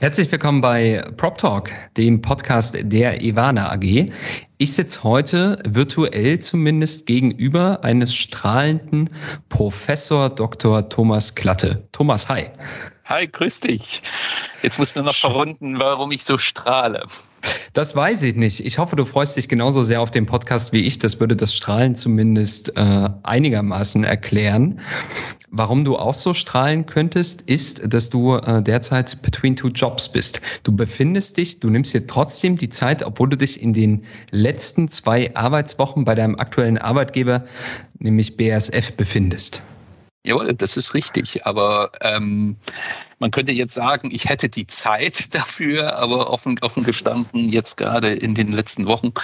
Herzlich willkommen bei Prop Talk, dem Podcast der Ivana AG. Ich sitze heute virtuell zumindest gegenüber eines strahlenden Professor Dr. Thomas Klatte. Thomas, hi. Hi, grüß dich. Jetzt muss man noch verrunden, warum ich so strahle. Das weiß ich nicht. Ich hoffe, du freust dich genauso sehr auf den Podcast wie ich. Das würde das Strahlen zumindest äh, einigermaßen erklären. Warum du auch so strahlen könntest, ist, dass du äh, derzeit between two jobs bist. Du befindest dich, du nimmst dir trotzdem die Zeit, obwohl du dich in den letzten zwei Arbeitswochen bei deinem aktuellen Arbeitgeber, nämlich BASF, befindest. Jawohl, das ist richtig. Aber ähm, man könnte jetzt sagen, ich hätte die Zeit dafür, aber offen, offen gestanden, jetzt gerade in den letzten Wochen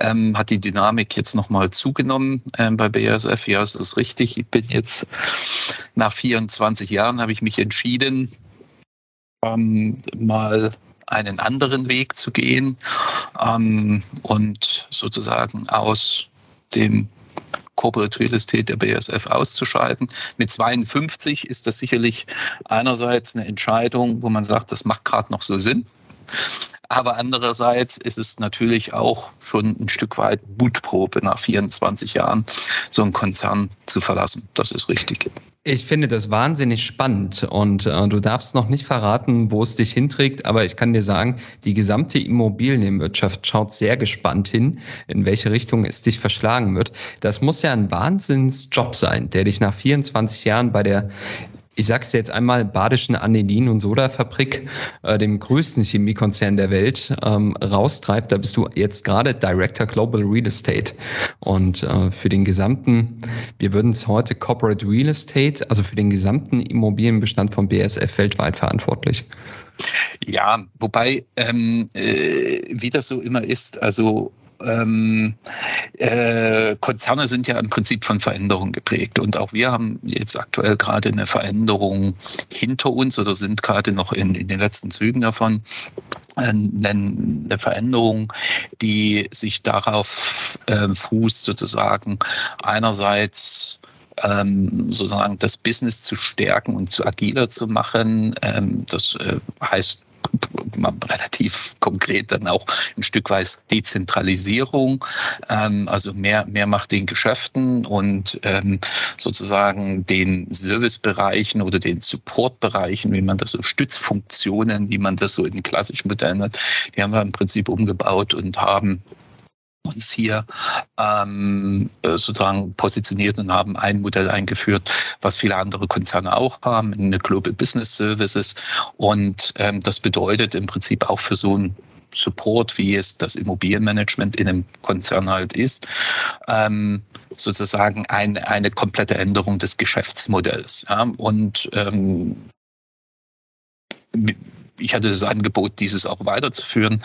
ähm, hat die Dynamik jetzt nochmal zugenommen ähm, bei BASF. Ja, es ist richtig. Ich bin jetzt nach 24 Jahren, habe ich mich entschieden, ähm, mal einen anderen Weg zu gehen ähm, und sozusagen aus dem Corporate Real Estate der BASF auszuschalten. Mit 52 ist das sicherlich einerseits eine Entscheidung, wo man sagt, das macht gerade noch so Sinn. Aber andererseits ist es natürlich auch schon ein Stück weit Mutprobe nach 24 Jahren, so einen Konzern zu verlassen. Das ist richtig. Ich finde das wahnsinnig spannend und äh, du darfst noch nicht verraten, wo es dich hinträgt, aber ich kann dir sagen, die gesamte Immobilienwirtschaft schaut sehr gespannt hin, in welche Richtung es dich verschlagen wird. Das muss ja ein Wahnsinnsjob sein, der dich nach 24 Jahren bei der ich sag's jetzt einmal, Badischen Anilin- und Sodafabrik, äh, dem größten Chemiekonzern der Welt, ähm, raustreibt. Da bist du jetzt gerade Director Global Real Estate. Und äh, für den gesamten, wir würden es heute Corporate Real Estate, also für den gesamten Immobilienbestand von BSF weltweit verantwortlich. Ja, wobei, ähm, äh, wie das so immer ist, also ähm, äh, Konzerne sind ja im Prinzip von Veränderungen geprägt. Und auch wir haben jetzt aktuell gerade eine Veränderung hinter uns oder sind gerade noch in, in den letzten Zügen davon. Äh, eine Veränderung, die sich darauf äh, fußt, sozusagen einerseits ähm, sozusagen das Business zu stärken und zu agiler zu machen. Ähm, das äh, heißt relativ konkret dann auch ein Stück weit Dezentralisierung, ähm, also mehr, mehr Macht den Geschäften und ähm, sozusagen den Servicebereichen oder den Supportbereichen, wie man das so Stützfunktionen, wie man das so in klassischen Modellen hat, die haben wir im Prinzip umgebaut und haben uns hier ähm, äh, sozusagen positioniert und haben ein Modell eingeführt, was viele andere Konzerne auch haben, eine Global Business Services. Und ähm, das bedeutet im Prinzip auch für so ein Support, wie es das Immobilienmanagement in einem Konzern halt ist, ähm, sozusagen ein, eine komplette Änderung des Geschäftsmodells. Ja? Und ähm, ich hatte das Angebot, dieses auch weiterzuführen,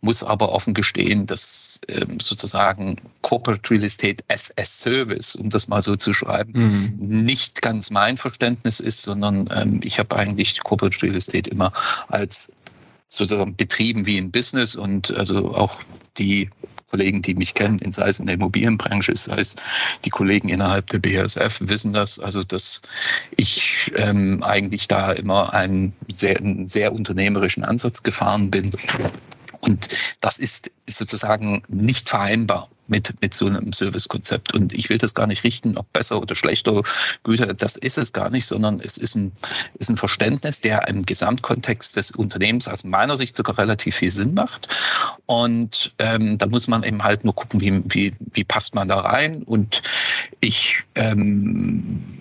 muss aber offen gestehen, dass ähm, sozusagen Corporate Real Estate as a Service, um das mal so zu schreiben, mhm. nicht ganz mein Verständnis ist, sondern ähm, ich habe eigentlich Corporate Real Estate immer als sozusagen betrieben wie ein Business und also auch die Kollegen, die mich kennen, sei es in der Immobilienbranche, sei es die Kollegen innerhalb der BASF, wissen das. Also, dass ich ähm, eigentlich da immer einen sehr, einen sehr unternehmerischen Ansatz gefahren bin. Und das ist sozusagen nicht vereinbar mit, mit so einem Servicekonzept. Und ich will das gar nicht richten, ob besser oder schlechter Güter, das ist es gar nicht, sondern es ist ein, ist ein Verständnis, der im Gesamtkontext des Unternehmens aus meiner Sicht sogar relativ viel Sinn macht. Und ähm, da muss man eben halt nur gucken, wie, wie, wie passt man da rein. Und ich ähm,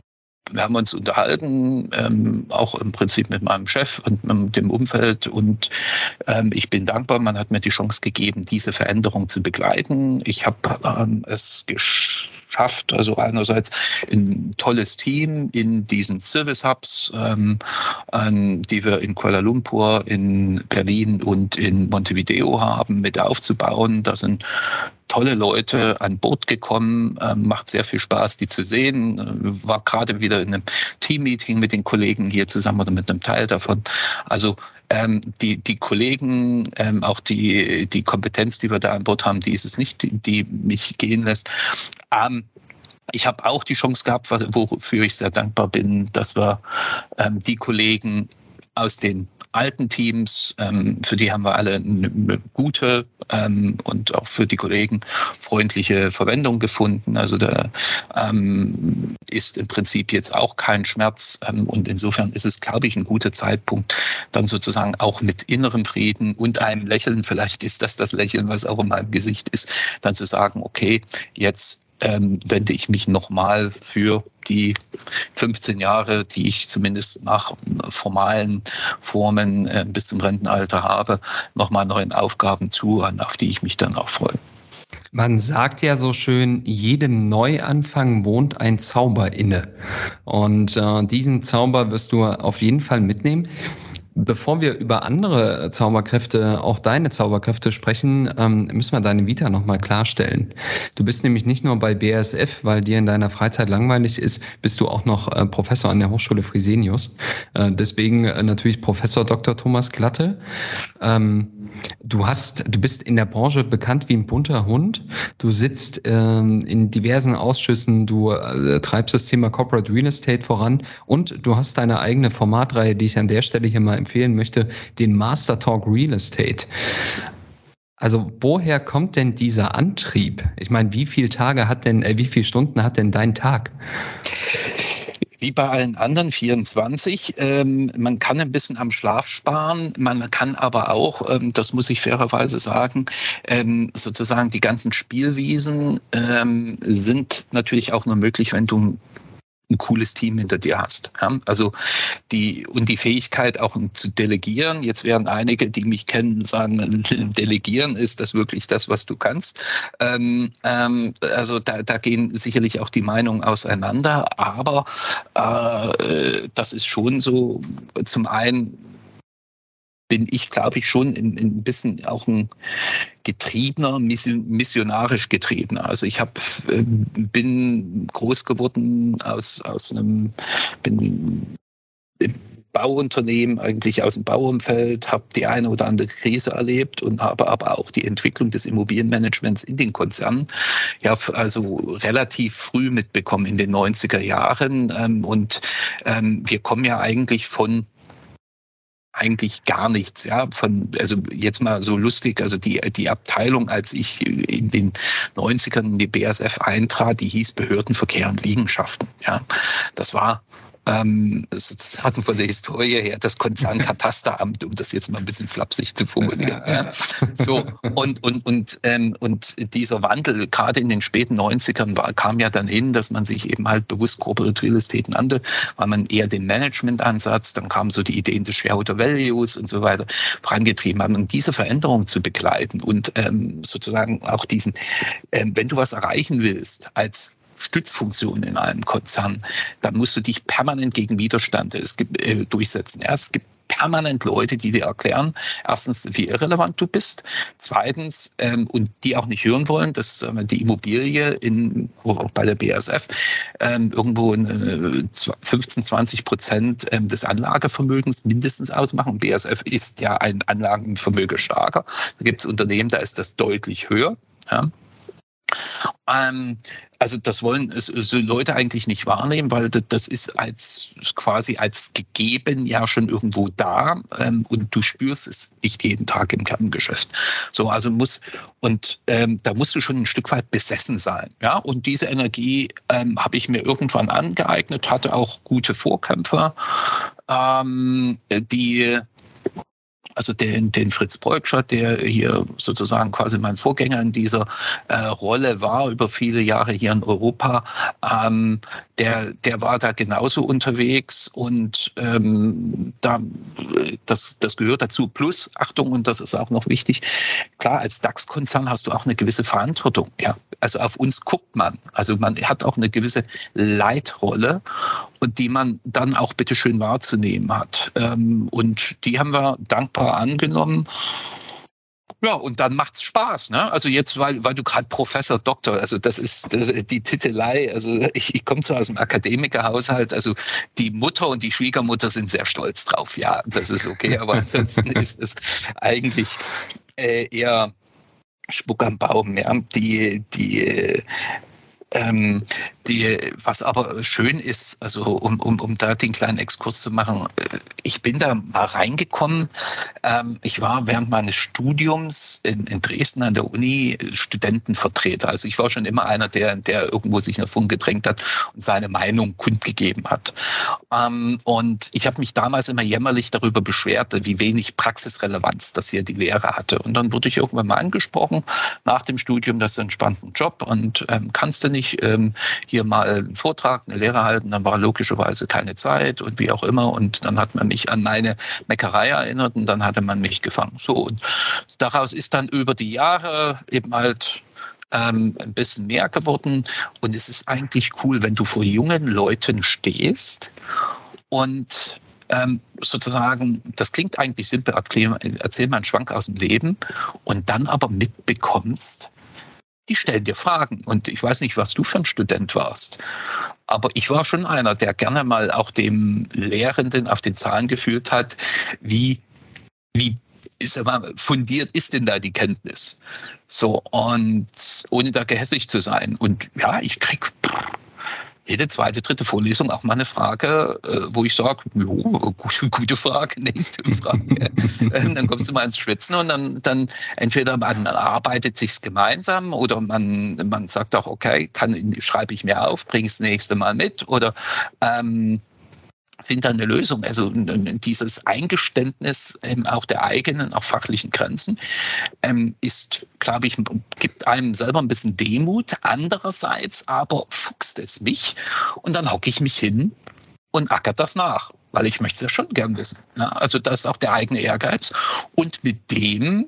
wir haben uns unterhalten, ähm, auch im Prinzip mit meinem Chef und mit dem Umfeld. Und ähm, ich bin dankbar, man hat mir die Chance gegeben, diese Veränderung zu begleiten. Ich habe ähm, es geschafft schafft. Also einerseits ein tolles Team in diesen Service Hubs, ähm, ähm, die wir in Kuala Lumpur, in Berlin und in Montevideo haben, mit aufzubauen. Da sind tolle Leute an Bord gekommen, ähm, macht sehr viel Spaß, die zu sehen. Äh, war gerade wieder in einem Teammeeting mit den Kollegen hier zusammen oder mit einem Teil davon. Also ähm, die, die Kollegen, ähm, auch die, die Kompetenz, die wir da an Bord haben, die ist es nicht, die, die mich gehen lässt. Ähm, ich habe auch die Chance gehabt, wofür ich sehr dankbar bin, dass wir ähm, die Kollegen aus den alten Teams, ähm, für die haben wir alle eine, gute ähm, und auch für die Kollegen freundliche Verwendung gefunden. Also da ähm, ist im Prinzip jetzt auch kein Schmerz ähm, und insofern ist es, glaube ich, ein guter Zeitpunkt, dann sozusagen auch mit innerem Frieden und einem Lächeln, vielleicht ist das das Lächeln, was auch in meinem Gesicht ist, dann zu sagen, okay, jetzt ähm, wende ich mich nochmal für die 15 Jahre, die ich zumindest nach formalen Formen äh, bis zum Rentenalter habe, nochmal neuen Aufgaben zu, auf die ich mich dann auch freue. Man sagt ja so schön, jedem Neuanfang wohnt ein Zauber inne. Und äh, diesen Zauber wirst du auf jeden Fall mitnehmen. Bevor wir über andere Zauberkräfte, auch deine Zauberkräfte sprechen, ähm, müssen wir deine Vita nochmal klarstellen. Du bist nämlich nicht nur bei BASF, weil dir in deiner Freizeit langweilig ist, bist du auch noch äh, Professor an der Hochschule Fresenius. Äh, deswegen äh, natürlich Professor Dr. Thomas Glatte. Ähm, du hast, du bist in der Branche bekannt wie ein bunter Hund. Du sitzt ähm, in diversen Ausschüssen, du treibst das Thema Corporate Real Estate voran und du hast deine eigene Formatreihe, die ich an der Stelle hier mal empfehlen möchte, den Master Talk Real Estate. Also woher kommt denn dieser Antrieb? Ich meine, wie viele Tage hat denn, äh, wie viele Stunden hat denn dein Tag? wie bei allen anderen 24. Ähm, man kann ein bisschen am Schlaf sparen, man kann aber auch, ähm, das muss ich fairerweise sagen, ähm, sozusagen die ganzen Spielwiesen ähm, sind natürlich auch nur möglich, wenn du ein cooles Team hinter dir hast. Ja? Also die und die Fähigkeit auch zu delegieren. Jetzt werden einige, die mich kennen, sagen, delegieren ist das wirklich das, was du kannst. Ähm, ähm, also da, da, gehen sicherlich auch die Meinungen auseinander, aber äh, das ist schon so zum einen bin ich, glaube ich, schon ein, ein bisschen auch ein getriebener, missionarisch getriebener. Also ich hab, äh, bin groß geworden aus, aus einem, bin Bauunternehmen, eigentlich aus dem Bauumfeld, habe die eine oder andere Krise erlebt und habe aber auch die Entwicklung des Immobilienmanagements in den Konzernen ja also relativ früh mitbekommen in den 90er Jahren. Ähm, und ähm, wir kommen ja eigentlich von eigentlich gar nichts, ja, von, also jetzt mal so lustig, also die, die Abteilung, als ich in den 90ern in die BSF eintrat, die hieß Behördenverkehr und Liegenschaften, ja. Das war ähm, sozusagen von der Historie her das Konzernkatasteramt, um das jetzt mal ein bisschen flapsig zu formulieren. Ja. So, und, und, und, ähm, und dieser Wandel, gerade in den späten 90ern, war, kam ja dann hin, dass man sich eben halt bewusst Corporate Real Estate nannte, weil man eher den Management-Ansatz, dann kamen so die Ideen des Shareholder Values und so weiter vorangetrieben haben. Und diese Veränderung zu begleiten und ähm, sozusagen auch diesen, ähm, wenn du was erreichen willst als Stützfunktion in einem Konzern, dann musst du dich permanent gegen Widerstand äh, durchsetzen. Ja, es gibt permanent Leute, die dir erklären, erstens, wie irrelevant du bist, zweitens, ähm, und die auch nicht hören wollen, dass äh, die Immobilie in, auch bei der BASF ähm, irgendwo äh, 15, 20 Prozent ähm, des Anlagevermögens mindestens ausmachen. BASF ist ja ein Anlagenvermögen starker. Da gibt es Unternehmen, da ist das deutlich höher. Ja. Ähm, also das wollen so Leute eigentlich nicht wahrnehmen, weil das ist als quasi als gegeben ja schon irgendwo da ähm, und du spürst es nicht jeden Tag im Kerngeschäft. So also muss und ähm, da musst du schon ein Stück weit besessen sein, ja. Und diese Energie ähm, habe ich mir irgendwann angeeignet, hatte auch gute Vorkämpfer, ähm, die also den, den Fritz Bolscher, der hier sozusagen quasi mein Vorgänger in dieser äh, Rolle war über viele Jahre hier in Europa, ähm, der, der war da genauso unterwegs und ähm, da, das, das gehört dazu. Plus, Achtung, und das ist auch noch wichtig, klar, als DAX-Konzern hast du auch eine gewisse Verantwortung. Ja? Also auf uns guckt man. Also man hat auch eine gewisse Leitrolle und die man dann auch bitteschön wahrzunehmen hat. Ähm, und die haben wir dankbar angenommen. Ja, und dann macht's Spaß, ne? Also jetzt, weil, weil du gerade Professor, Doktor, also das ist, das ist die Titelei. Also ich, ich komme zwar aus dem Akademikerhaushalt, also die Mutter und die Schwiegermutter sind sehr stolz drauf. Ja, das ist okay, aber ansonsten ist es eigentlich äh, eher Spuck am Baum. Ja, die die ähm, die, was aber schön ist, also um, um, um da den kleinen Exkurs zu machen, äh, ich bin da mal reingekommen. Ähm, ich war während meines Studiums in, in Dresden an der Uni Studentenvertreter. Also ich war schon immer einer, der, der irgendwo sich nach vorn gedrängt hat und seine Meinung kundgegeben hat. Ähm, und ich habe mich damals immer jämmerlich darüber beschwert, wie wenig Praxisrelevanz das hier die Lehre hatte. Und dann wurde ich irgendwann mal angesprochen nach dem Studium, das ist ein spannender Job und ähm, kannst du nicht ähm, hier mal einen Vortrag, eine Lehre halten, dann war logischerweise keine Zeit und wie auch immer. Und dann hat man mich an meine Meckerei erinnert und dann hatte man mich gefangen. So, und daraus ist dann über die Jahre eben halt ähm, ein bisschen mehr geworden. Und es ist eigentlich cool, wenn du vor jungen Leuten stehst und ähm, sozusagen, das klingt eigentlich simpel, erzähl, erzähl mal einen Schwank aus dem Leben und dann aber mitbekommst, die stellen dir Fragen. Und ich weiß nicht, was du für ein Student warst. Aber ich war schon einer, der gerne mal auch dem Lehrenden auf den Zahlen gefühlt hat, wie, wie ist aber fundiert ist denn da die Kenntnis? So, und ohne da gehässig zu sein. Und ja, ich krieg jede zweite, dritte Vorlesung auch mal eine Frage, äh, wo ich sage, gute, gute Frage, nächste Frage. Ähm, dann kommst du mal ins Schwitzen und dann, dann entweder man arbeitet sich's gemeinsam oder man, man sagt auch, okay, kann, schreibe ich mir auf, bring es nächste Mal mit oder ähm, finde eine Lösung. Also dieses Eingeständnis ähm, auch der eigenen, auch fachlichen Grenzen ähm, ist, glaube ich, gibt einem selber ein bisschen Demut. Andererseits aber fuchst es mich und dann hocke ich mich hin und ackert das nach, weil ich möchte es ja schon gern wissen. Ja, also das ist auch der eigene Ehrgeiz. Und mit dem,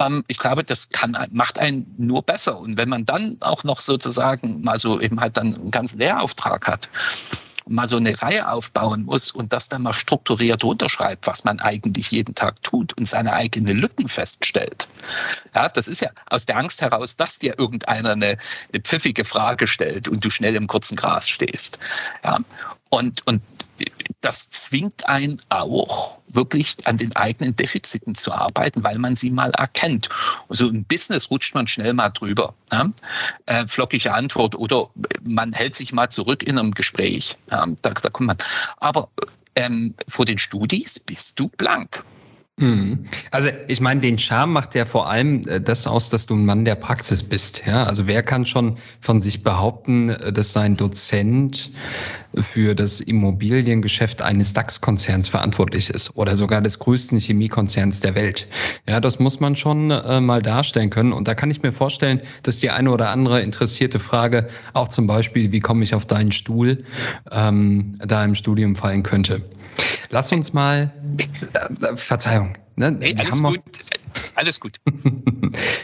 ähm, ich glaube, das kann, macht einen nur besser. Und wenn man dann auch noch sozusagen mal so eben halt dann einen ganzen Lehrauftrag hat, mal so eine Reihe aufbauen muss und das dann mal strukturiert runterschreibt, was man eigentlich jeden Tag tut und seine eigenen Lücken feststellt. Ja, das ist ja aus der Angst heraus, dass dir irgendeiner eine, eine pfiffige Frage stellt und du schnell im kurzen Gras stehst. Ja, und, und das zwingt einen auch wirklich an den eigenen Defiziten zu arbeiten, weil man sie mal erkennt. Also im Business rutscht man schnell mal drüber. Ja? Äh, flockige Antwort oder man hält sich mal zurück in einem Gespräch. Ja? Da, da kommt man. Aber ähm, vor den Studis bist du blank. Mhm. Also ich meine, den Charme macht ja vor allem äh, das aus, dass du ein Mann der Praxis bist. Ja, also wer kann schon von sich behaupten, äh, dass sein Dozent für das Immobiliengeschäft eines DAX-Konzerns verantwortlich ist oder sogar des größten Chemiekonzerns der Welt? Ja, das muss man schon äh, mal darstellen können. Und da kann ich mir vorstellen, dass die eine oder andere interessierte Frage auch zum Beispiel, wie komme ich auf deinen Stuhl, ähm, da im Studium fallen könnte. Lass uns mal, äh, Verzeihung. Ne? Hey, alles gut. Alles gut.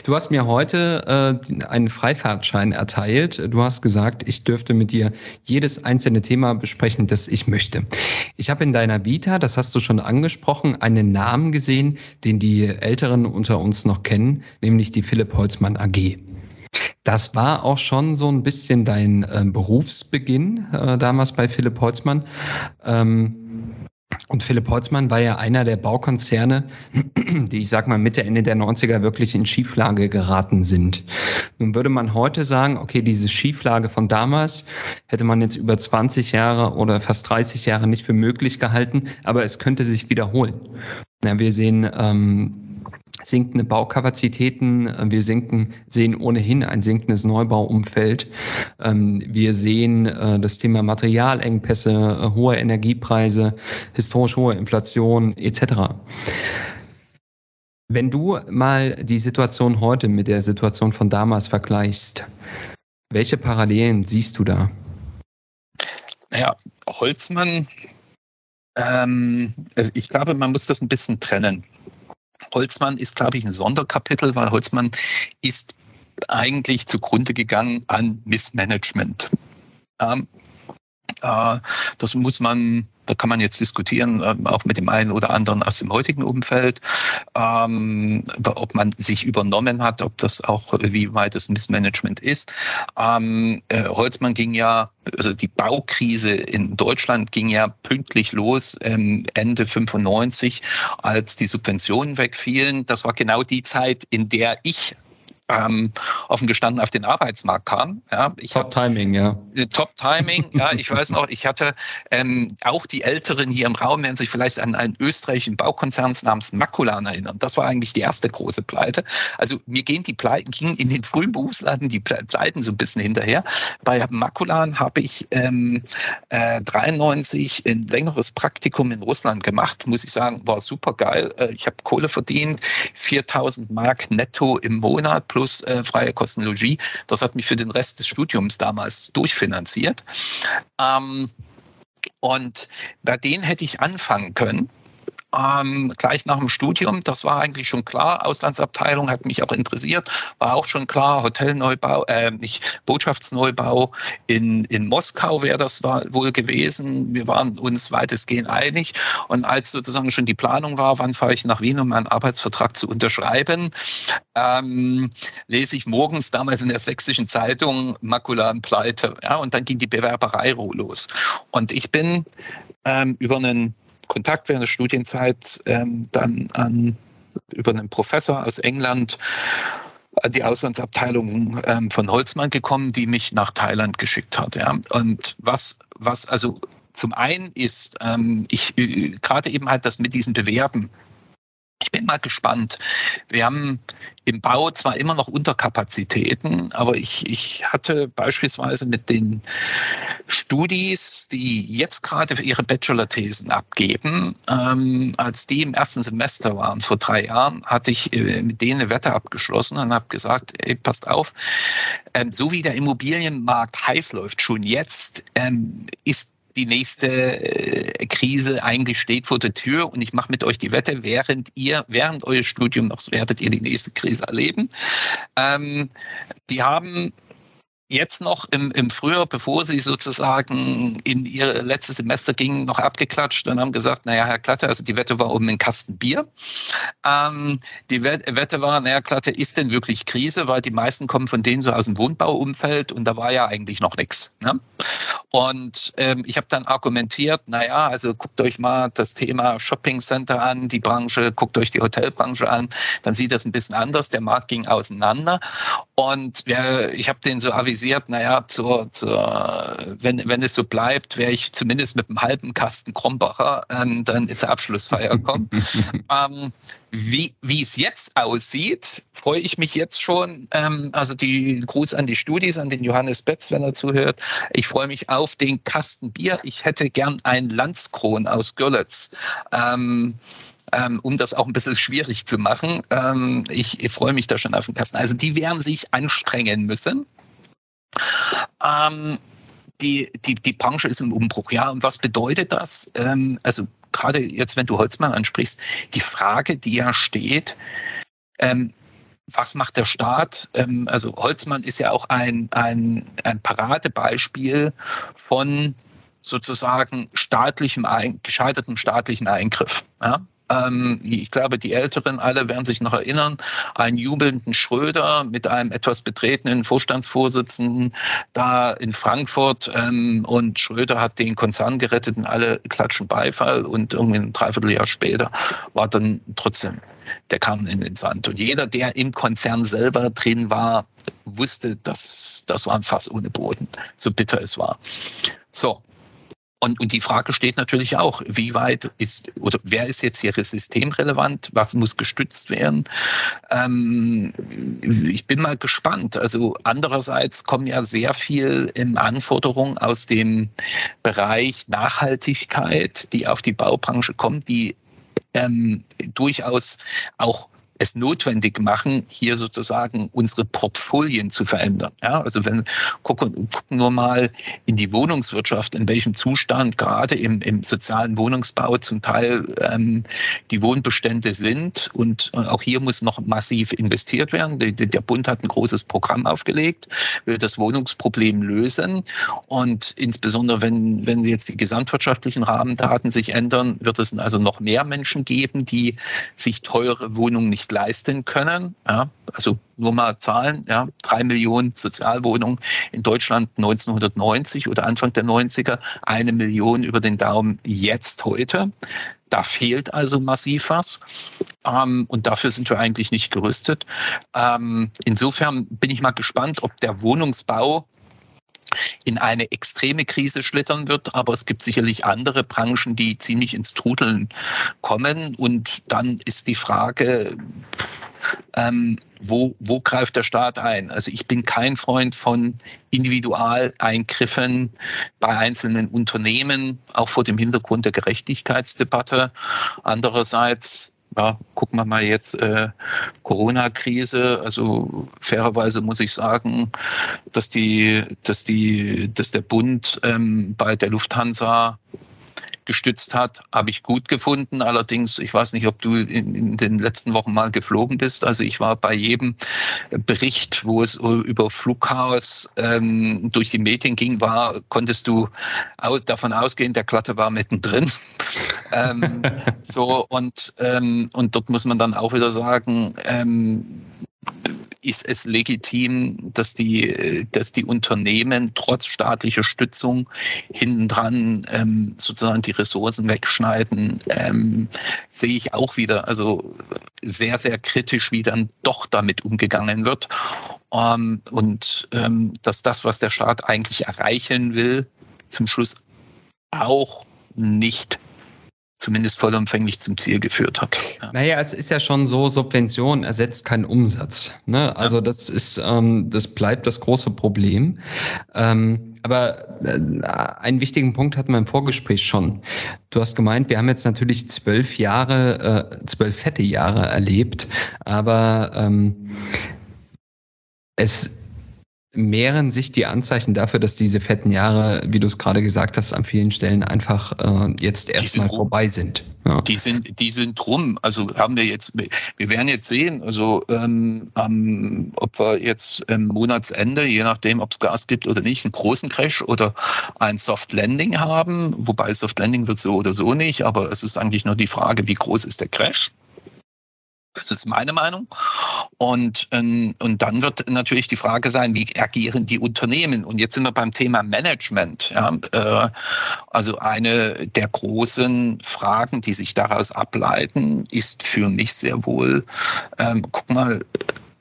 Du hast mir heute äh, einen Freifahrtschein erteilt. Du hast gesagt, ich dürfte mit dir jedes einzelne Thema besprechen, das ich möchte. Ich habe in deiner Vita, das hast du schon angesprochen, einen Namen gesehen, den die Älteren unter uns noch kennen, nämlich die Philipp Holzmann AG. Das war auch schon so ein bisschen dein äh, Berufsbeginn äh, damals bei Philipp Holzmann. Ähm, und Philipp Holzmann war ja einer der Baukonzerne, die ich sag mal Mitte, Ende der 90er wirklich in Schieflage geraten sind. Nun würde man heute sagen, okay, diese Schieflage von damals hätte man jetzt über 20 Jahre oder fast 30 Jahre nicht für möglich gehalten, aber es könnte sich wiederholen. Ja, wir sehen ähm, sinkende Baukapazitäten. Wir sinken, sehen ohnehin ein sinkendes Neubauumfeld. Ähm, wir sehen äh, das Thema Materialengpässe, äh, hohe Energiepreise, historisch hohe Inflation etc. Wenn du mal die Situation heute mit der Situation von damals vergleichst, welche Parallelen siehst du da? Naja, Holzmann, ähm, ich glaube, man muss das ein bisschen trennen. Holzmann ist, glaube ich, ein Sonderkapitel, weil Holzmann ist eigentlich zugrunde gegangen an Missmanagement. Ähm, äh, das muss man, da kann man jetzt diskutieren, äh, auch mit dem einen oder anderen aus dem heutigen Umfeld, ähm, ob man sich übernommen hat, ob das auch, wie weit das Missmanagement ist. Ähm, äh, Holzmann ging ja, also die Baukrise in Deutschland ging ja pünktlich los ähm, Ende 95, als die Subventionen wegfielen. Das war genau die Zeit, in der ich ähm, offen gestanden auf den Arbeitsmarkt kam. Ja, Top hab, Timing, ja. Äh, Top Timing, ja. Ich weiß noch, ich hatte ähm, auch die Älteren hier im Raum werden sich vielleicht an einen österreichischen Baukonzern namens Makulan erinnern. Das war eigentlich die erste große Pleite. Also mir gehen die Pleiten, gingen in den frühen Berufsladen die Pleiten so ein bisschen hinterher. Bei Makulan habe ich ähm, äh, 93 ein längeres Praktikum in Russland gemacht, muss ich sagen, war super geil. Äh, ich habe Kohle verdient, 4000 Mark netto im Monat plus plus äh, freie Kostenlogie. Das hat mich für den Rest des Studiums damals durchfinanziert. Ähm, und bei denen hätte ich anfangen können ähm, gleich nach dem Studium. Das war eigentlich schon klar. Auslandsabteilung hat mich auch interessiert. War auch schon klar. Hotelneubau, äh, nicht Botschaftsneubau in, in Moskau wäre das war wohl gewesen. Wir waren uns weitestgehend einig. Und als sozusagen schon die Planung war, wann fahre ich nach Wien, um meinen Arbeitsvertrag zu unterschreiben, ähm, lese ich morgens damals in der sächsischen Zeitung Makulan-Pleite. Ja, und dann ging die Bewerberei los. Und ich bin ähm, über einen Kontakt während der Studienzeit ähm, dann an, über einen Professor aus England an die Auslandsabteilung ähm, von Holzmann gekommen, die mich nach Thailand geschickt hat. Ja. Und was, was also zum einen ist, ähm, ich äh, gerade eben halt das mit diesem Bewerben ich bin mal gespannt. Wir haben im Bau zwar immer noch Unterkapazitäten, aber ich, ich hatte beispielsweise mit den Studis, die jetzt gerade ihre Bachelor-Thesen abgeben, ähm, als die im ersten Semester waren vor drei Jahren, hatte ich äh, mit denen eine Wette abgeschlossen und habe gesagt, ey, passt auf, ähm, so wie der Immobilienmarkt heiß läuft schon jetzt, ähm, ist die nächste äh, Krise eigentlich steht vor der Tür und ich mache mit euch die Wette, während ihr, während eures Studiums werdet ihr die nächste Krise erleben. Ähm, die haben jetzt noch im, im Frühjahr, bevor sie sozusagen in ihr letztes Semester gingen, noch abgeklatscht und haben gesagt, naja, Herr Klatte, also die Wette war um einen Kasten Bier. Ähm, die Wette war, naja, Klatte, ist denn wirklich Krise? Weil die meisten kommen von denen so aus dem Wohnbauumfeld und da war ja eigentlich noch nichts. Ne? Und ähm, ich habe dann argumentiert, naja, also guckt euch mal das Thema Shopping Center an, die Branche, guckt euch die Hotelbranche an, dann sieht das ein bisschen anders. Der Markt ging auseinander. Und wir, ich habe den so avisiert, signalisiert, naja, zur, zur, wenn, wenn es so bleibt, wäre ich zumindest mit einem halben Kasten Krombacher ähm, dann zur Abschlussfeier kommen. ähm, wie, wie es jetzt aussieht, freue ich mich jetzt schon. Ähm, also die Gruß an die Studis, an den Johannes Betz, wenn er zuhört. Ich freue mich auf den Kasten Bier. Ich hätte gern ein Landskron aus Görlitz. Ähm, ähm, um das auch ein bisschen schwierig zu machen. Ähm, ich, ich freue mich da schon auf den Kasten. Also die werden sich anstrengen müssen. Ähm, die, die, die Branche ist im Umbruch, ja. Und was bedeutet das? Ähm, also gerade jetzt, wenn du Holzmann ansprichst, die Frage, die ja steht, ähm, was macht der Staat? Ähm, also Holzmann ist ja auch ein, ein, ein Paradebeispiel von sozusagen staatlichem, gescheitertem staatlichen Eingriff. Ja? Ähm, ich glaube, die Älteren alle werden sich noch erinnern, einen jubelnden Schröder mit einem etwas betretenen Vorstandsvorsitzenden da in Frankfurt ähm, und Schröder hat den Konzern gerettet und alle klatschen Beifall und irgendwie ein Dreivierteljahr später war dann trotzdem der Kahn in den Sand. Und jeder, der im Konzern selber drin war, wusste, dass das war ein Fass ohne Boden, so bitter es war. So, und, und die Frage steht natürlich auch, wie weit ist oder wer ist jetzt hier systemrelevant, was muss gestützt werden? Ähm, ich bin mal gespannt. Also andererseits kommen ja sehr viel in Anforderungen aus dem Bereich Nachhaltigkeit, die auf die Baubranche kommt, die ähm, durchaus auch es notwendig machen, hier sozusagen unsere Portfolien zu verändern. Ja, also wenn gucken, gucken nur mal in die Wohnungswirtschaft, in welchem Zustand gerade im, im sozialen Wohnungsbau zum Teil ähm, die Wohnbestände sind. Und auch hier muss noch massiv investiert werden. Der, Bund hat ein großes Programm aufgelegt, will das Wohnungsproblem lösen. Und insbesondere wenn, wenn jetzt die gesamtwirtschaftlichen Rahmendaten sich ändern, wird es also noch mehr Menschen geben, die sich teure Wohnungen leisten können. Ja, also nur mal Zahlen, ja, drei Millionen Sozialwohnungen in Deutschland 1990 oder Anfang der 90er, eine Million über den Daumen jetzt heute. Da fehlt also massiv was. Ähm, und dafür sind wir eigentlich nicht gerüstet. Ähm, insofern bin ich mal gespannt, ob der Wohnungsbau in eine extreme Krise schlittern wird, aber es gibt sicherlich andere Branchen, die ziemlich ins Trudeln kommen. Und dann ist die Frage, ähm, wo, wo greift der Staat ein? Also ich bin kein Freund von Individualeingriffen bei einzelnen Unternehmen, auch vor dem Hintergrund der Gerechtigkeitsdebatte. Andererseits ja, gucken wir mal jetzt äh, Corona-Krise. Also fairerweise muss ich sagen, dass die, dass die, dass der Bund ähm, bei der Lufthansa gestützt hat, habe ich gut gefunden. Allerdings, ich weiß nicht, ob du in, in, den letzten Wochen mal geflogen bist. Also ich war bei jedem Bericht, wo es über Flughaus ähm, durch die Medien ging, war, konntest du aus, davon ausgehen, der Klatte war mittendrin. Ähm, so und, ähm, und dort muss man dann auch wieder sagen, ähm, ist es legitim, dass die, dass die Unternehmen trotz staatlicher Stützung hintendran ähm, sozusagen die Ressourcen wegschneiden, ähm, sehe ich auch wieder, also sehr, sehr kritisch, wie dann doch damit umgegangen wird. Ähm, und ähm, dass das, was der Staat eigentlich erreichen will, zum Schluss auch nicht zumindest vollumfänglich zum Ziel geführt hat. Ja. Naja, es ist ja schon so, Subvention ersetzt keinen Umsatz. Ne? Also ja. das ist, ähm, das bleibt das große Problem. Ähm, aber äh, einen wichtigen Punkt hatten wir im Vorgespräch schon. Du hast gemeint, wir haben jetzt natürlich zwölf Jahre, äh, zwölf fette Jahre erlebt, aber ähm, es mehren sich die Anzeichen dafür, dass diese fetten Jahre, wie du es gerade gesagt hast, an vielen Stellen einfach äh, jetzt erstmal vorbei sind. Ja. Die sind, die sind rum. Also haben wir jetzt, wir werden jetzt sehen, also ähm, ähm, ob wir jetzt im Monatsende, je nachdem, ob es Gas gibt oder nicht, einen großen Crash oder ein Soft Landing haben. Wobei Soft Landing wird so oder so nicht, aber es ist eigentlich nur die Frage, wie groß ist der Crash? Das ist meine Meinung. Und, ähm, und dann wird natürlich die Frage sein, wie agieren die Unternehmen? Und jetzt sind wir beim Thema Management. Ja? Äh, also eine der großen Fragen, die sich daraus ableiten, ist für mich sehr wohl, ähm, guck mal,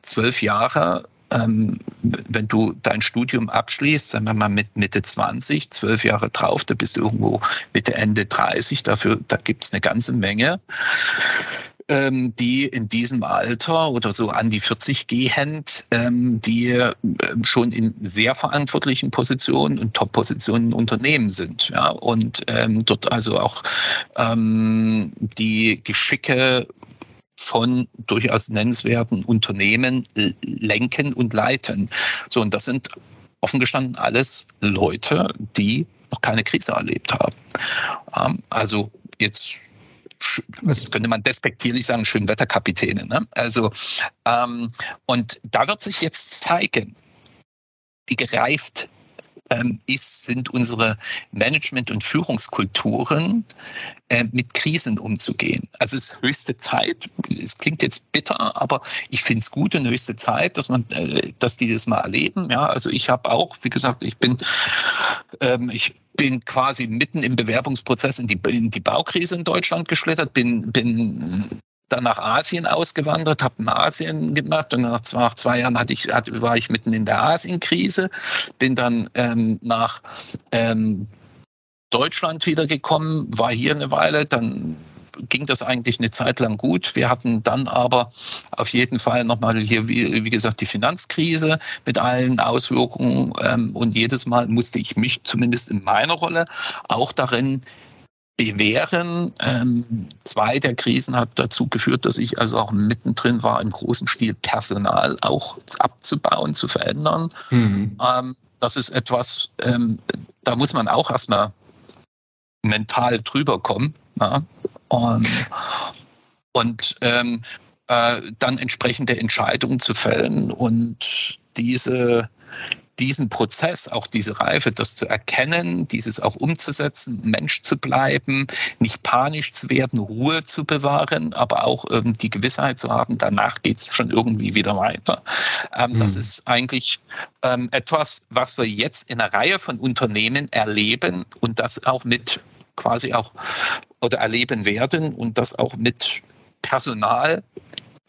zwölf Jahre ähm, wenn du dein Studium abschließt, sagen wir mal mit Mitte 20, zwölf Jahre drauf, da bist du irgendwo Mitte, Ende 30, dafür, da gibt es eine ganze Menge ähm, die in diesem Alter oder so an die 40 gehend, ähm, die äh, schon in sehr verantwortlichen Positionen und Top-Positionen in Unternehmen sind. Ja? Und ähm, dort also auch ähm, die Geschicke von durchaus nennenswerten Unternehmen lenken und leiten. So, und das sind offen gestanden alles Leute, die noch keine Krise erlebt haben. Ähm, also jetzt das könnte man despektierlich sagen, Schönwetterkapitäne. Ne? Also, ähm, und da wird sich jetzt zeigen, wie gereift ist, sind unsere Management- und Führungskulturen, äh, mit Krisen umzugehen. Also es ist höchste Zeit, es klingt jetzt bitter, aber ich finde es gut und höchste Zeit, dass man, äh, dass die das mal erleben. Ja, also ich habe auch, wie gesagt, ich bin, ähm, ich bin quasi mitten im Bewerbungsprozess in die, in die Baukrise in Deutschland geschlittert, bin, bin dann nach Asien ausgewandert, habe in Asien gemacht und nach zwei, nach zwei Jahren hatte ich, hatte, war ich mitten in der Asienkrise, bin dann ähm, nach ähm, Deutschland wiedergekommen, war hier eine Weile, dann ging das eigentlich eine Zeit lang gut. Wir hatten dann aber auf jeden Fall nochmal hier, wie, wie, gesagt, die Finanzkrise mit allen Auswirkungen. Ähm, und jedes Mal musste ich mich zumindest in meiner Rolle auch darin bewähren. Ähm, zwei der Krisen hat dazu geführt, dass ich also auch mittendrin war, im großen Stil Personal auch abzubauen, zu verändern. Mhm. Ähm, das ist etwas, ähm, da muss man auch erstmal mental drüber kommen. Und, und ähm, äh, dann entsprechende Entscheidungen zu fällen und diese diesen Prozess, auch diese Reife, das zu erkennen, dieses auch umzusetzen, Mensch zu bleiben, nicht panisch zu werden, Ruhe zu bewahren, aber auch ähm, die Gewissheit zu haben, danach geht es schon irgendwie wieder weiter. Ähm, mhm. Das ist eigentlich ähm, etwas, was wir jetzt in einer Reihe von Unternehmen erleben und das auch mit quasi auch oder erleben werden und das auch mit Personal,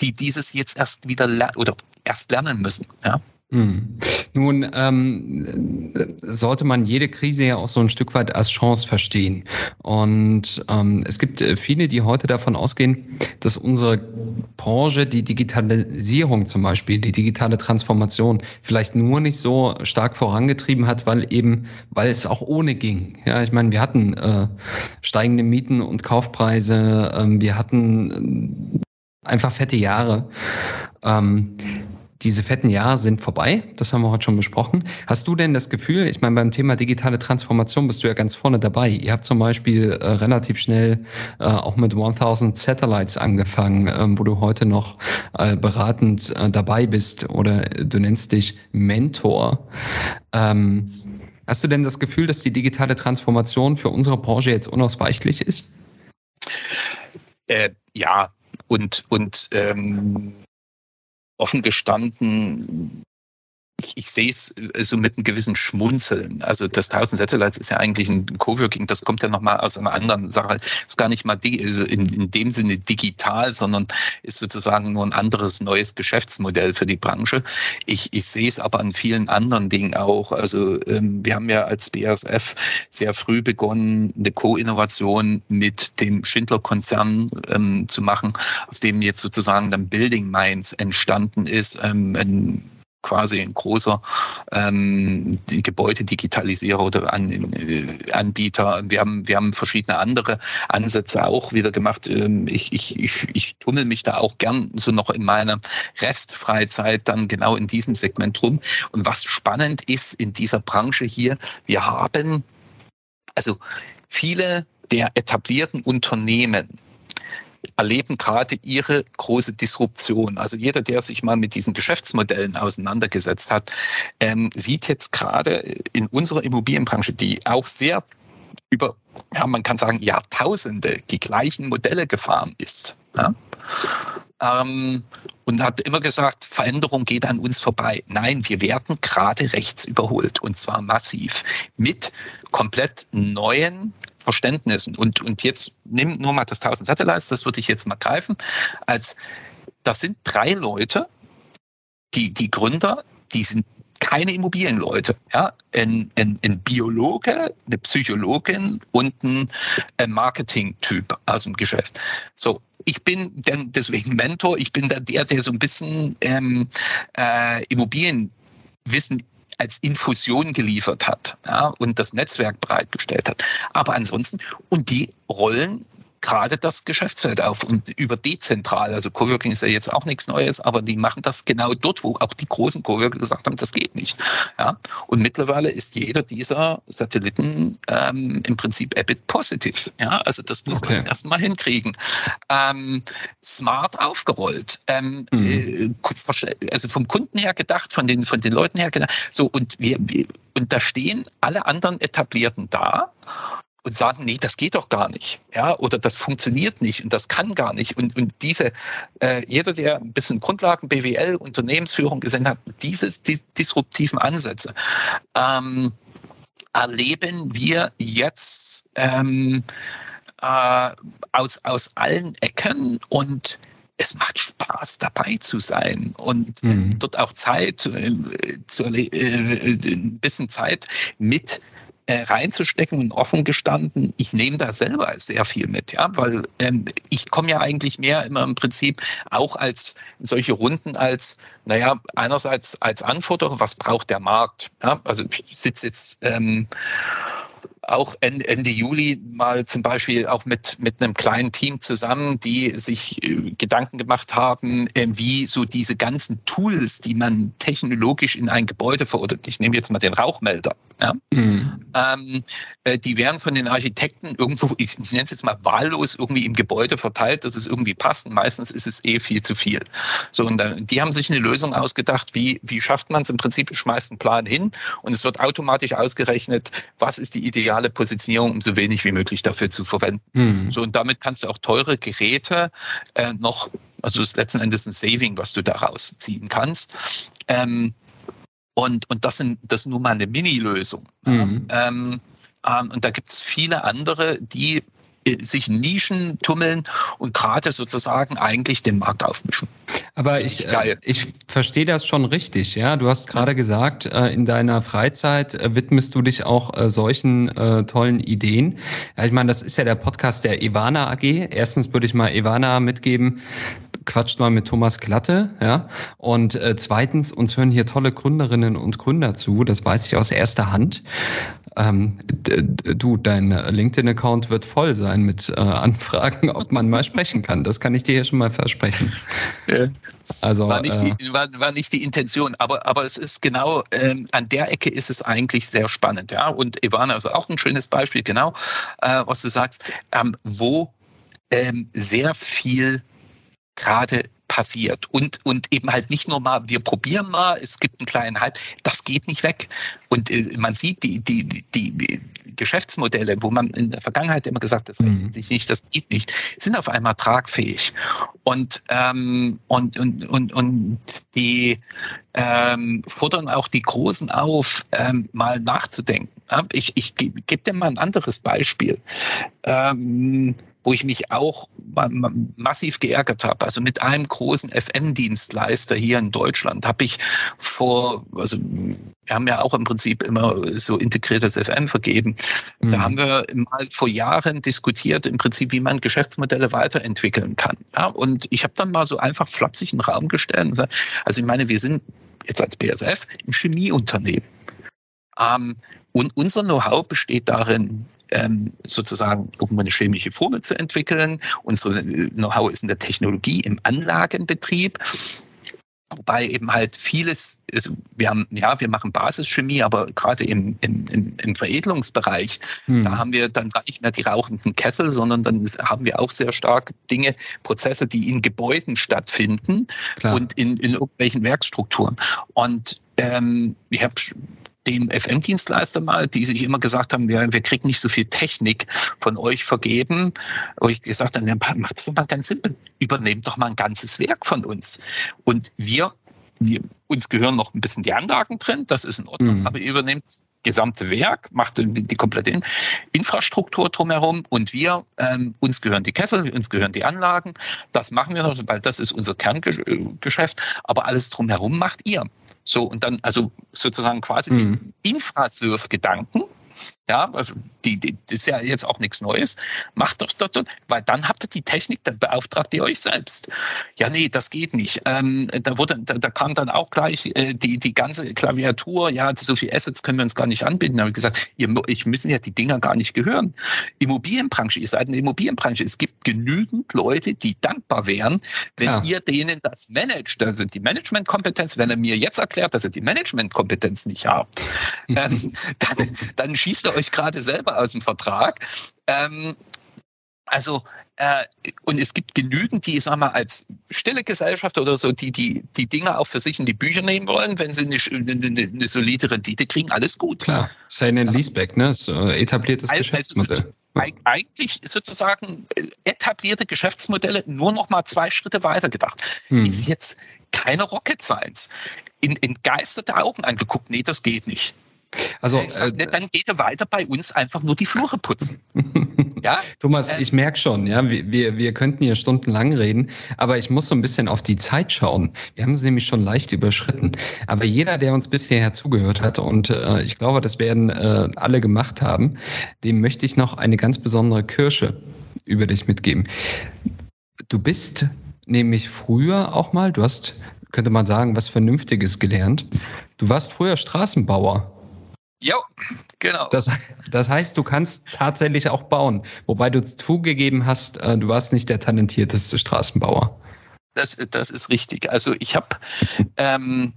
die dieses jetzt erst wieder oder erst lernen müssen. Ja. Hm. Nun ähm, sollte man jede Krise ja auch so ein Stück weit als Chance verstehen. Und ähm, es gibt äh, viele, die heute davon ausgehen, dass unsere Branche die Digitalisierung zum Beispiel, die digitale Transformation vielleicht nur nicht so stark vorangetrieben hat, weil eben, weil es auch ohne ging. Ja, ich meine, wir hatten äh, steigende Mieten und Kaufpreise, äh, wir hatten äh, einfach fette Jahre. Ähm, diese fetten Jahre sind vorbei. Das haben wir heute schon besprochen. Hast du denn das Gefühl, ich meine, beim Thema digitale Transformation bist du ja ganz vorne dabei. Ihr habt zum Beispiel äh, relativ schnell äh, auch mit 1000 Satellites angefangen, ähm, wo du heute noch äh, beratend äh, dabei bist oder du nennst dich Mentor. Ähm, hast du denn das Gefühl, dass die digitale Transformation für unsere Branche jetzt unausweichlich ist? Äh, ja, und, und ähm, offen gestanden ich, ich sehe es äh, so mit einem gewissen Schmunzeln. Also das 1000 Satellites ist ja eigentlich ein Coworking, das kommt ja nochmal aus einer anderen Sache. Ist gar nicht mal also in, in dem Sinne digital, sondern ist sozusagen nur ein anderes neues Geschäftsmodell für die Branche. Ich, ich sehe es aber an vielen anderen Dingen auch. Also ähm, wir haben ja als BASF sehr früh begonnen, eine Co-Innovation mit dem Schindler-Konzern ähm, zu machen, aus dem jetzt sozusagen dann Building Minds entstanden ist. Ähm, ein quasi ein großer ähm, Gebäudedigitalisierer oder An, Anbieter. Wir haben, wir haben verschiedene andere Ansätze auch wieder gemacht. Ähm, ich, ich, ich, ich tummel mich da auch gern so noch in meiner Restfreizeit dann genau in diesem Segment rum. Und was spannend ist in dieser Branche hier, wir haben also viele der etablierten Unternehmen, erleben gerade ihre große Disruption. Also jeder, der sich mal mit diesen Geschäftsmodellen auseinandergesetzt hat, ähm, sieht jetzt gerade in unserer Immobilienbranche, die auch sehr über, ja, man kann sagen, Jahrtausende die gleichen Modelle gefahren ist. Ja? Ähm, und hat immer gesagt, Veränderung geht an uns vorbei. Nein, wir werden gerade rechts überholt und zwar massiv mit komplett neuen Verständnissen. Und, und jetzt nimm nur mal das 1000 Satellites, das würde ich jetzt mal greifen, als das sind drei Leute, die, die Gründer, die sind keine Immobilienleute. Ja? Ein, ein, ein Biologe, eine Psychologin und ein, ein Marketing-Typ aus dem Geschäft. So, ich bin dann deswegen Mentor, ich bin der, der so ein bisschen ähm, äh, Immobilienwissen als Infusion geliefert hat ja, und das Netzwerk bereitgestellt hat. Aber ansonsten, und die Rollen gerade das Geschäftsfeld auf und über dezentral. Also Coworking ist ja jetzt auch nichts Neues, aber die machen das genau dort, wo auch die großen Coworker gesagt haben, das geht nicht. Ja? Und mittlerweile ist jeder dieser Satelliten ähm, im Prinzip EBIT positiv. Ja? Also das muss okay. man erstmal hinkriegen. Ähm, smart aufgerollt. Ähm, mhm. äh, also vom Kunden her gedacht, von den, von den Leuten her gedacht. So, und wir, wir und da stehen alle anderen Etablierten da und sagen, nee, das geht doch gar nicht, ja, oder das funktioniert nicht und das kann gar nicht. Und, und diese, äh, jeder, der ein bisschen Grundlagen BWL, Unternehmensführung gesehen hat, diese die disruptiven Ansätze ähm, erleben wir jetzt ähm, äh, aus, aus allen Ecken und es macht Spaß, dabei zu sein und mhm. dort auch Zeit, äh, zu, äh, ein bisschen Zeit mit äh, reinzustecken und offen gestanden, ich nehme da selber sehr viel mit, ja, weil ähm, ich komme ja eigentlich mehr immer im Prinzip auch als solche Runden als, naja, einerseits als Anforderung, was braucht der Markt? Ja? Also ich sitze jetzt ähm, auch Ende Juli mal zum Beispiel auch mit, mit einem kleinen Team zusammen, die sich äh, Gedanken gemacht haben, äh, wie so diese ganzen Tools, die man technologisch in ein Gebäude verordnet, ich nehme jetzt mal den Rauchmelder, ja, mhm. ähm, äh, die werden von den Architekten irgendwo, ich, ich nenne es jetzt mal wahllos, irgendwie im Gebäude verteilt, dass es irgendwie passt. Und meistens ist es eh viel zu viel. So, und die haben sich eine Lösung ausgedacht, wie, wie schafft man es im Prinzip, schmeißt einen Plan hin und es wird automatisch ausgerechnet, was ist die ideale Positionierung, um so wenig wie möglich dafür zu verwenden. Mhm. So, und damit kannst du auch teure Geräte äh, noch, also ist letzten Endes ein Saving, was du daraus ziehen kannst. Ähm, und, und das, sind, das nur mal eine Mini-Lösung. Mhm. Ähm, ähm, und da gibt es viele andere, die sich Nischen tummeln und gerade sozusagen eigentlich den Markt aufmischen. Aber ich, äh, ich verstehe das schon richtig, ja. Du hast gerade gesagt, äh, in deiner Freizeit äh, widmest du dich auch äh, solchen äh, tollen Ideen. Ja, ich meine, das ist ja der Podcast der Ivana AG. Erstens würde ich mal Ivana mitgeben, quatscht mal mit Thomas Glatte, ja. Und äh, zweitens, uns hören hier tolle Gründerinnen und Gründer zu, das weiß ich aus erster Hand. Ähm, du, dein LinkedIn-Account wird voll sein mit äh, Anfragen, ob man mal sprechen kann. Das kann ich dir hier schon mal versprechen. Also, war, nicht die, äh, war, war nicht die Intention, aber, aber es ist genau, ähm, an der Ecke ist es eigentlich sehr spannend. Ja? Und Ivana ist auch ein schönes Beispiel, genau, äh, was du sagst, ähm, wo ähm, sehr viel gerade passiert. Und, und eben halt nicht nur mal, wir probieren mal, es gibt einen kleinen Hype, das geht nicht weg. Und äh, man sieht die, die, die, die, Geschäftsmodelle, wo man in der Vergangenheit immer gesagt hat, das rechnet mhm. sich nicht, das geht nicht, sind auf einmal tragfähig. Und, ähm, und, und, und, und die ähm, fordern auch die Großen auf, ähm, mal nachzudenken. Ich, ich gebe dir mal ein anderes Beispiel. Ähm, wo ich mich auch massiv geärgert habe. Also mit einem großen FM-Dienstleister hier in Deutschland habe ich vor, also wir haben ja auch im Prinzip immer so integriertes FM vergeben. Mhm. Da haben wir mal vor Jahren diskutiert, im Prinzip, wie man Geschäftsmodelle weiterentwickeln kann. Ja, und ich habe dann mal so einfach flapsig einen Raum gestellt und gesagt, also ich meine, wir sind jetzt als BSF ein Chemieunternehmen. Ähm, und unser Know-how besteht darin, ähm, sozusagen irgendwo eine chemische Formel zu entwickeln. Unsere Know-how ist in der Technologie, im Anlagenbetrieb. Wobei eben halt vieles, also wir haben, ja, wir machen Basischemie, aber gerade im, im, im, Veredelungsbereich, hm. da haben wir dann nicht mehr die rauchenden Kessel, sondern dann haben wir auch sehr stark Dinge, Prozesse, die in Gebäuden stattfinden Klar. und in, in irgendwelchen Werkstrukturen. Und ähm, ich habe dem FM-Dienstleister mal, die sich immer gesagt haben, wir, wir kriegen nicht so viel Technik von euch vergeben. Wo ich gesagt habe, macht es doch mal ganz simpel. Übernehmt doch mal ein ganzes Werk von uns. Und wir, wir uns gehören noch ein bisschen die Anlagen drin, das ist in Ordnung, mhm. aber ihr übernehmt das gesamte Werk, macht die, die komplette Infrastruktur drumherum und wir, ähm, uns gehören die Kessel, uns gehören die Anlagen. Das machen wir noch, weil das ist unser Kerngeschäft, aber alles drumherum macht ihr. So, und dann also sozusagen quasi mhm. den Infrasurf-Gedanken, ja, also die, die, das ist ja jetzt auch nichts Neues. Macht doch das, weil dann habt ihr die Technik, dann beauftragt ihr euch selbst. Ja, nee, das geht nicht. Ähm, da, wurde, da, da, kam dann auch gleich äh, die, die ganze Klaviatur, ja, so viel Assets können wir uns gar nicht anbieten. Da habe ich gesagt, ihr, ich müssen ja die Dinger gar nicht gehören. Immobilienbranche, ihr seid eine Immobilienbranche. Es gibt genügend Leute, die dankbar wären, wenn ja. ihr denen das managt. Da sind die Managementkompetenz. Wenn er mir jetzt erklärt, dass ihr die Managementkompetenz nicht habt, ähm, dann, dann schießt er euch gerade selber aus dem Vertrag. Ähm, also, äh, und es gibt genügend, die, sag mal, als stille Gesellschaft oder so, die, die die Dinge auch für sich in die Bücher nehmen wollen, wenn sie eine, eine, eine solide Rendite kriegen, alles gut. Klar, Sane ja. Leaseback, ne? So etabliertes also, Geschäftsmodell. eigentlich sozusagen äh, etablierte Geschäftsmodelle nur noch mal zwei Schritte weiter gedacht. Hm. Ist jetzt keine Rocket Science. In entgeisterte Augen angeguckt, nee, das geht nicht. Also sag, äh, dann geht er weiter bei uns einfach nur die Flure putzen. ja? Thomas, äh, ich merke schon, ja, wir, wir könnten hier stundenlang reden, aber ich muss so ein bisschen auf die Zeit schauen. Wir haben es nämlich schon leicht überschritten. Aber jeder, der uns bisher zugehört hat, und äh, ich glaube, das werden äh, alle gemacht haben, dem möchte ich noch eine ganz besondere Kirsche über dich mitgeben. Du bist nämlich früher auch mal, du hast, könnte man sagen, was Vernünftiges gelernt. Du warst früher Straßenbauer. Ja, genau. Das, das heißt, du kannst tatsächlich auch bauen, wobei du zugegeben hast, äh, du warst nicht der talentierteste Straßenbauer. Das, das ist richtig. Also ich habe, ähm,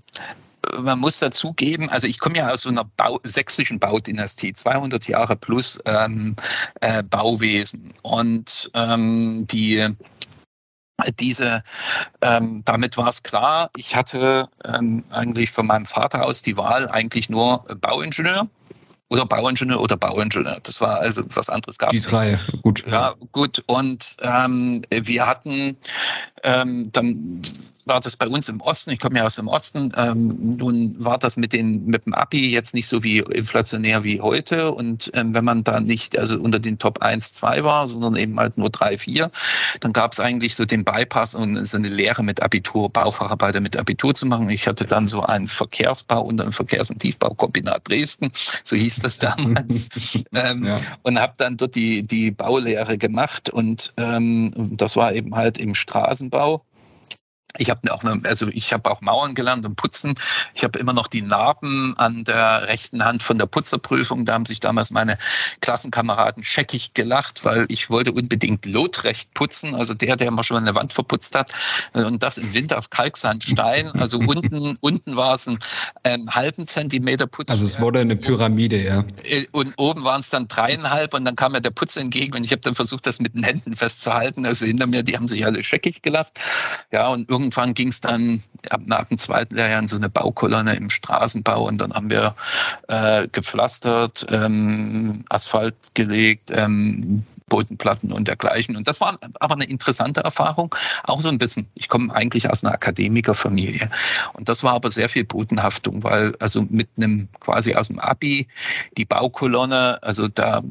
man muss dazugeben, also ich komme ja aus so einer Bau, sächsischen Baudynastie, 200 Jahre plus ähm, äh, Bauwesen. Und ähm, die diese, ähm, damit war es klar, ich hatte ähm, eigentlich von meinem Vater aus die Wahl eigentlich nur Bauingenieur oder Bauingenieur oder Bauingenieur. Das war also was anderes gab es. Die drei, gut. Ja, gut. Und ähm, wir hatten ähm, dann war das bei uns im Osten, ich komme ja aus dem Osten, ähm, nun war das mit, den, mit dem Abi jetzt nicht so wie inflationär wie heute. Und ähm, wenn man da nicht also unter den Top 1, 2 war, sondern eben halt nur 3, 4, dann gab es eigentlich so den Bypass und so eine Lehre mit Abitur, Baufacharbeiter mit Abitur zu machen. Ich hatte dann so einen Verkehrsbau und ein Verkehrs- und Tiefbaukombinat Dresden, so hieß das damals, ähm, ja. und habe dann dort die, die Baulehre gemacht. Und ähm, das war eben halt im Straßenbau. Bowl Ich habe auch, also ich habe auch Mauern gelernt und Putzen. Ich habe immer noch die Narben an der rechten Hand von der Putzerprüfung. Da haben sich damals meine Klassenkameraden scheckig gelacht, weil ich wollte unbedingt lotrecht putzen. Also der, der immer schon eine Wand verputzt hat. Und das im Winter auf Kalksandstein. Also unten, unten war es ein ähm, halben Zentimeter Putz. Also es wurde eine Pyramide, ja. Äh, und oben waren es dann dreieinhalb und dann kam mir der Putzer entgegen und ich habe dann versucht, das mit den Händen festzuhalten. Also hinter mir, die haben sich alle scheckig gelacht. Ja, und irgendwie irgendwann ging es dann ab nach dem zweiten Lehrjahr in so eine Baukolonne im Straßenbau und dann haben wir äh, gepflastert, ähm, Asphalt gelegt, ähm, Bodenplatten und dergleichen. Und das war aber eine interessante Erfahrung, auch so ein bisschen. Ich komme eigentlich aus einer Akademikerfamilie und das war aber sehr viel Bodenhaftung, weil also mit einem quasi aus dem Abi die Baukolonne, also da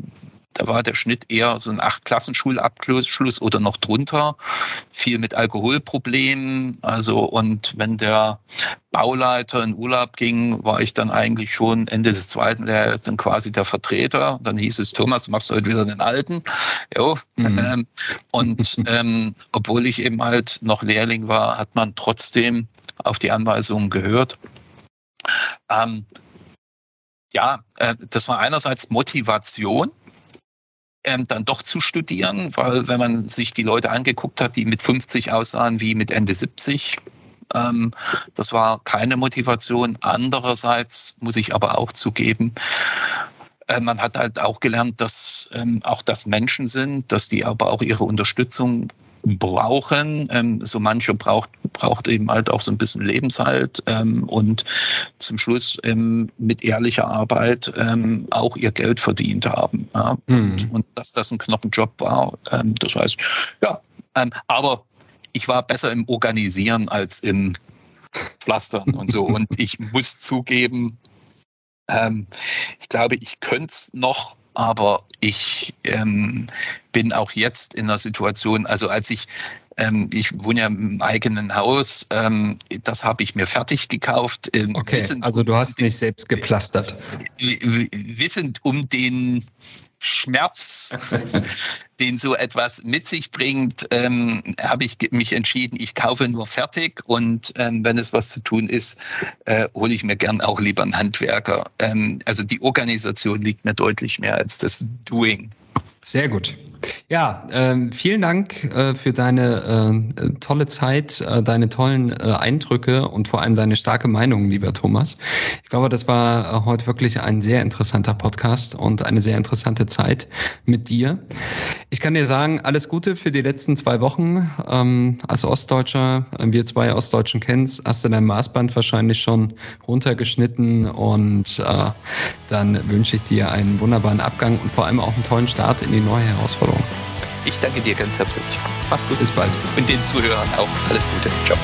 da war der Schnitt eher so ein Acht-Klassenschulabschluss oder noch drunter. Viel mit Alkoholproblemen. Also, und wenn der Bauleiter in Urlaub ging, war ich dann eigentlich schon Ende des zweiten Lehrjahres dann quasi der Vertreter. Dann hieß es, Thomas, machst du heute wieder den Alten? Jo. Mhm. Ähm, und ähm, obwohl ich eben halt noch Lehrling war, hat man trotzdem auf die Anweisungen gehört. Ähm, ja, äh, das war einerseits Motivation, ähm, dann doch zu studieren, weil wenn man sich die Leute angeguckt hat, die mit 50 aussahen wie mit Ende 70, ähm, das war keine Motivation. Andererseits muss ich aber auch zugeben, äh, man hat halt auch gelernt, dass ähm, auch das Menschen sind, dass die aber auch ihre Unterstützung brauchen. Ähm, so manche braucht, braucht eben halt auch so ein bisschen Lebenshalt ähm, und zum Schluss ähm, mit ehrlicher Arbeit ähm, auch ihr Geld verdient haben. Ja? Mhm. Und, und, dass das ein Knochenjob war, ähm, das heißt, ja, ähm, aber ich war besser im Organisieren als im Pflastern und so. Und ich muss zugeben, ich glaube, ich könnte es noch aber ich ähm, bin auch jetzt in einer Situation, also als ich ähm, ich wohne ja im eigenen Haus. Ähm, das habe ich mir fertig gekauft. Ähm, okay, wissend, also du hast nicht selbst gepflastert. Wissend um den Schmerz, den so etwas mit sich bringt, ähm, habe ich mich entschieden, ich kaufe nur fertig und ähm, wenn es was zu tun ist, äh, hole ich mir gern auch lieber einen Handwerker. Ähm, also die Organisation liegt mir deutlich mehr als das Doing. Sehr gut. Ja, äh, vielen Dank äh, für deine äh, tolle Zeit, äh, deine tollen äh, Eindrücke und vor allem deine starke Meinung, lieber Thomas. Ich glaube, das war äh, heute wirklich ein sehr interessanter Podcast und eine sehr interessante Zeit mit dir. Ich kann dir sagen, alles Gute für die letzten zwei Wochen. Ähm, als Ostdeutscher, wir zwei Ostdeutschen kennst, hast du dein Maßband wahrscheinlich schon runtergeschnitten und dann wünsche ich dir einen wunderbaren Abgang und vor allem auch einen tollen Start in die neue Herausforderung. Ich danke dir ganz herzlich. Mach's gut. Bis bald. Und den Zuhörern auch alles Gute. Ciao.